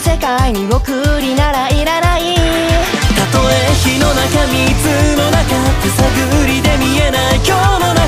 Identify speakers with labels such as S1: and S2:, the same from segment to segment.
S1: 世界に送りならいらない。
S2: たとえ火の中水の中手探りで見えない今日の中。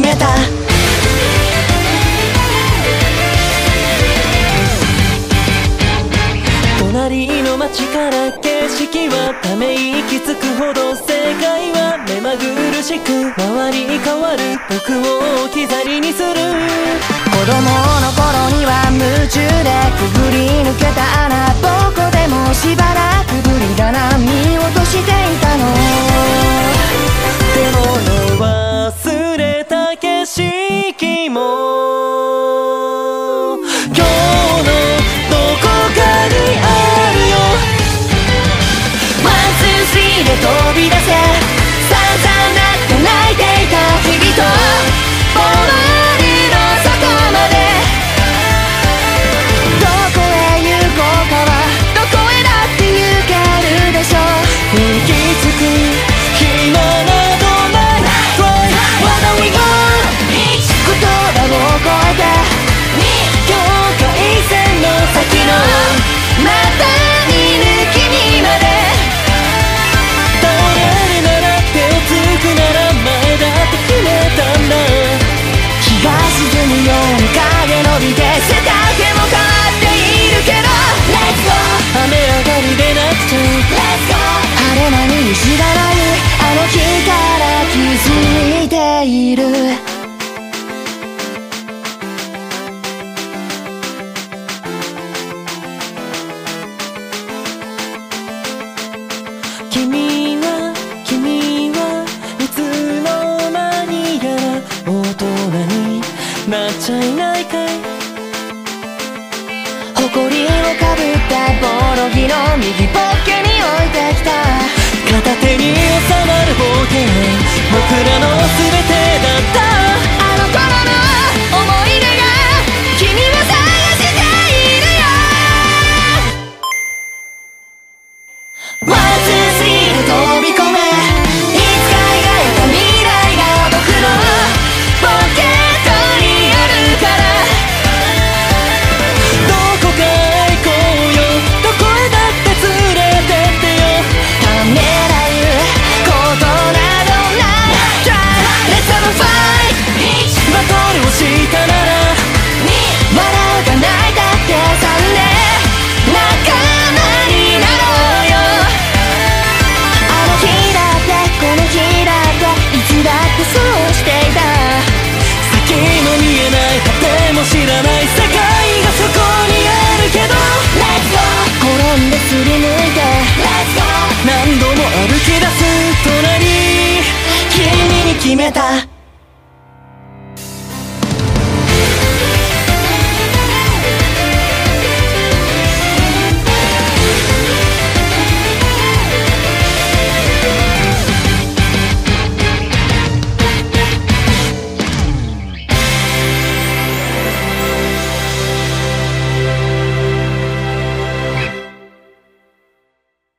S1: めた。
S2: 隣の街から景色はため息つくほど世界は目まぐるしく回り変わる僕を置き去りにする。
S1: 子供の頃
S2: ちゃ
S1: い
S2: ないかい。
S1: 誇りをかぶったボロギの右ポッケに置いてきた。
S2: 片手に収まる冒険。僕らの全て。
S1: 決めた。